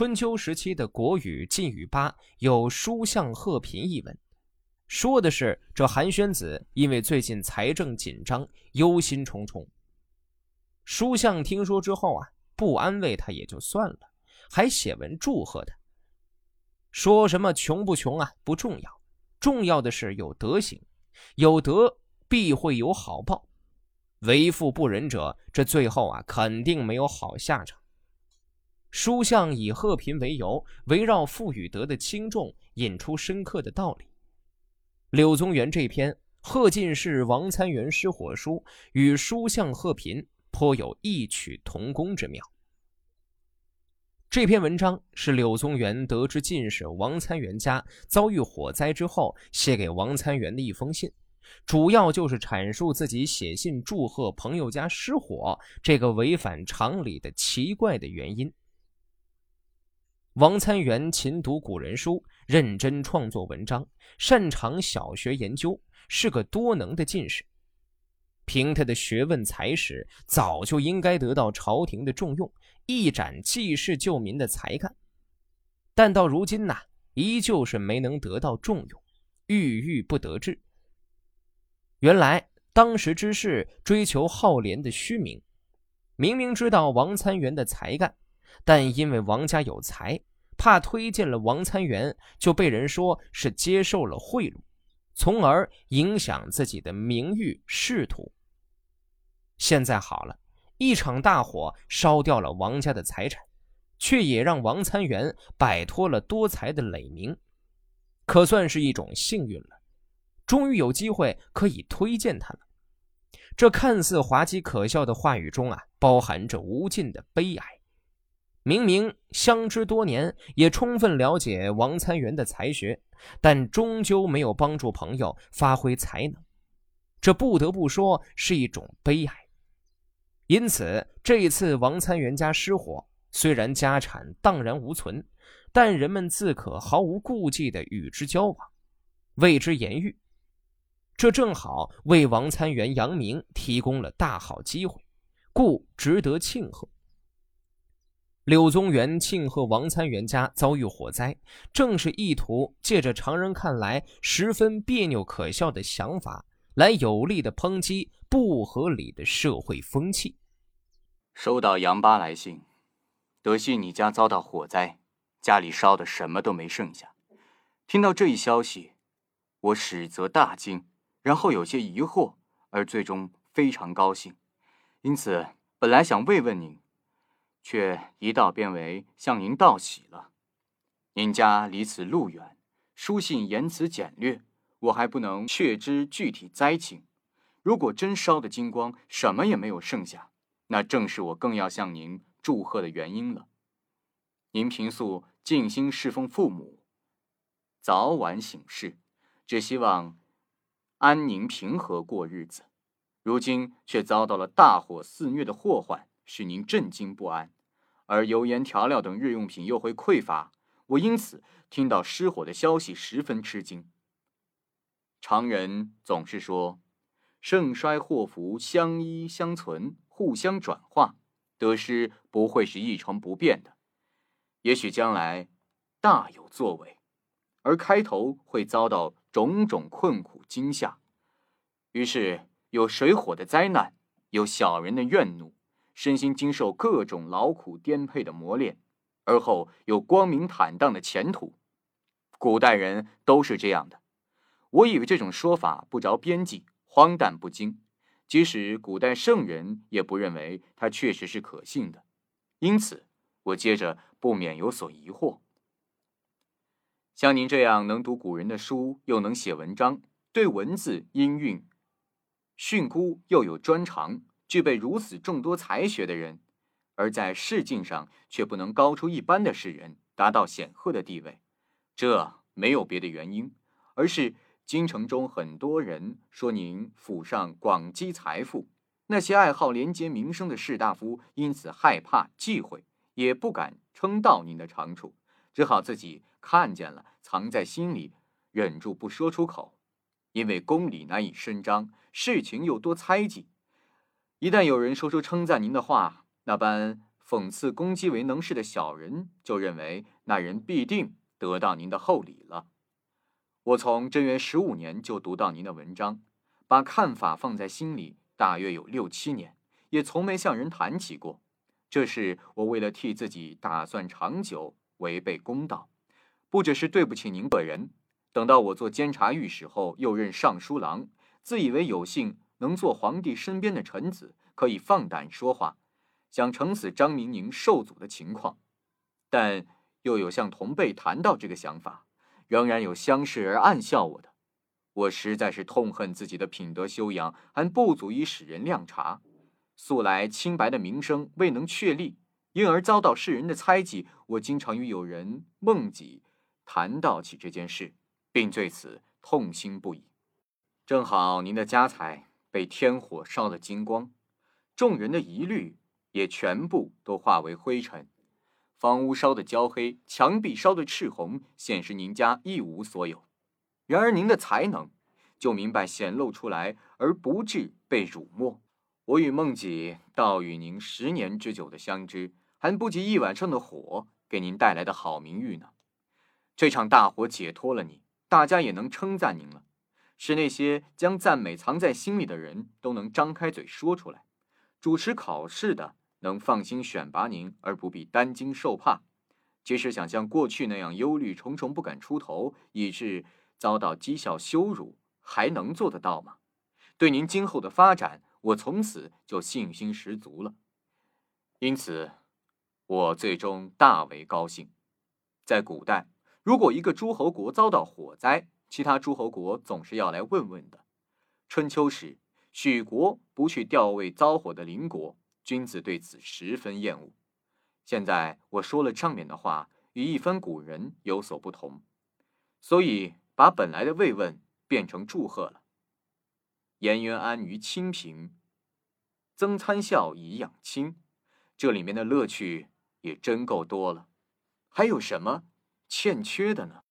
春秋时期的国语晋语八有《书相贺平》一文，说的是这韩宣子因为最近财政紧张，忧心忡忡。书相听说之后啊，不安慰他也就算了，还写文祝贺他，说什么穷不穷啊不重要，重要的是有德行，有德必会有好报，为富不仁者，这最后啊肯定没有好下场。书相以贺平为由，围绕富与德的轻重，引出深刻的道理。柳宗元这篇《贺进士王参元失火书》与书相贺平颇有异曲同工之妙。这篇文章是柳宗元得知进士王参元家遭遇火灾之后，写给王参元的一封信，主要就是阐述自己写信祝贺朋友家失火这个违反常理的奇怪的原因。王参元勤读古人书，认真创作文章，擅长小学研究，是个多能的进士。凭他的学问才识，早就应该得到朝廷的重用，一展济世救民的才干。但到如今呐，依旧是没能得到重用，郁郁不得志。原来当时之士追求好廉的虚名，明明知道王参元的才干。但因为王家有才，怕推荐了王参元，就被人说是接受了贿赂，从而影响自己的名誉仕途。现在好了，一场大火烧掉了王家的财产，却也让王参元摆脱了多财的累名，可算是一种幸运了。终于有机会可以推荐他了。这看似滑稽可笑的话语中啊，包含着无尽的悲哀。明明相知多年，也充分了解王参元的才学，但终究没有帮助朋友发挥才能，这不得不说是一种悲哀。因此，这一次王参元家失火，虽然家产荡然无存，但人们自可毫无顾忌地与之交往，为之言喻，这正好为王参元扬名提供了大好机会，故值得庆贺。柳宗元庆贺王参元家遭遇火灾，正是意图借着常人看来十分别扭可笑的想法，来有力的抨击不合理的社会风气。收到杨八来信，得悉你家遭到火灾，家里烧的什么都没剩下。听到这一消息，我始则大惊，然后有些疑惑，而最终非常高兴。因此，本来想慰问您。却一道变为向您道喜了。您家离此路远，书信言辞简略，我还不能确知具体灾情。如果真烧得精光，什么也没有剩下，那正是我更要向您祝贺的原因了。您平素尽心侍奉父母，早晚省事，只希望安宁平和过日子。如今却遭到了大火肆虐的祸患。使您震惊不安，而油盐调料等日用品又会匮乏，我因此听到失火的消息十分吃惊。常人总是说，盛衰祸福相依相存，互相转化，得失不会是一成不变的，也许将来大有作为，而开头会遭到种种困苦惊吓，于是有水火的灾难，有小人的怨怒。身心经受各种劳苦颠沛的磨练，而后有光明坦荡的前途。古代人都是这样的。我以为这种说法不着边际，荒诞不经。即使古代圣人也不认为它确实是可信的。因此，我接着不免有所疑惑。像您这样能读古人的书，又能写文章，对文字音韵、训诂又有专长。具备如此众多才学的人，而在仕境上却不能高出一般的士人，达到显赫的地位，这没有别的原因，而是京城中很多人说您府上广积财富，那些爱好廉洁名声的士大夫因此害怕忌讳，也不敢称道您的长处，只好自己看见了，藏在心里，忍住不说出口，因为公理难以伸张，事情又多猜忌。一旦有人说出称赞您的话，那般讽刺攻击为能事的小人，就认为那人必定得到您的厚礼了。我从贞元十五年就读到您的文章，把看法放在心里，大约有六七年，也从没向人谈起过。这是我为了替自己打算长久，违背公道，不只是对不起您个人。等到我做监察御史后，又任尚书郎，自以为有幸能做皇帝身边的臣子，可以放胆说话，想呈死张明宁受阻的情况，但又有向同辈谈到这个想法，仍然有相视而暗笑我的。我实在是痛恨自己的品德修养还不足以使人谅察。素来清白的名声未能确立，因而遭到世人的猜忌。我经常与友人孟己谈到起这件事，并对此痛心不已。正好您的家财被天火烧得精光，众人的疑虑也全部都化为灰尘。房屋烧得焦黑，墙壁烧得赤红，显示您家一无所有。然而您的才能，就明白显露出来，而不致被辱没。我与孟姐道与您十年之久的相知，还不及一晚上的火给您带来的好名誉呢。这场大火解脱了你，大家也能称赞您了，使那些将赞美藏在心里的人都能张开嘴说出来。主持考试的能放心选拔您，而不必担惊受怕。即使想像过去那样忧虑重重不敢出头，以致遭到讥笑羞辱，还能做得到吗？对您今后的发展。我从此就信心十足了，因此，我最终大为高兴。在古代，如果一个诸侯国遭到火灾，其他诸侯国总是要来问问的。春秋时，许国不去调位遭火的邻国，君子对此十分厌恶。现在我说了上面的话，与一番古人有所不同，所以把本来的慰问变成祝贺了。颜渊安于清贫，曾参孝以养亲，这里面的乐趣也真够多了。还有什么欠缺的呢？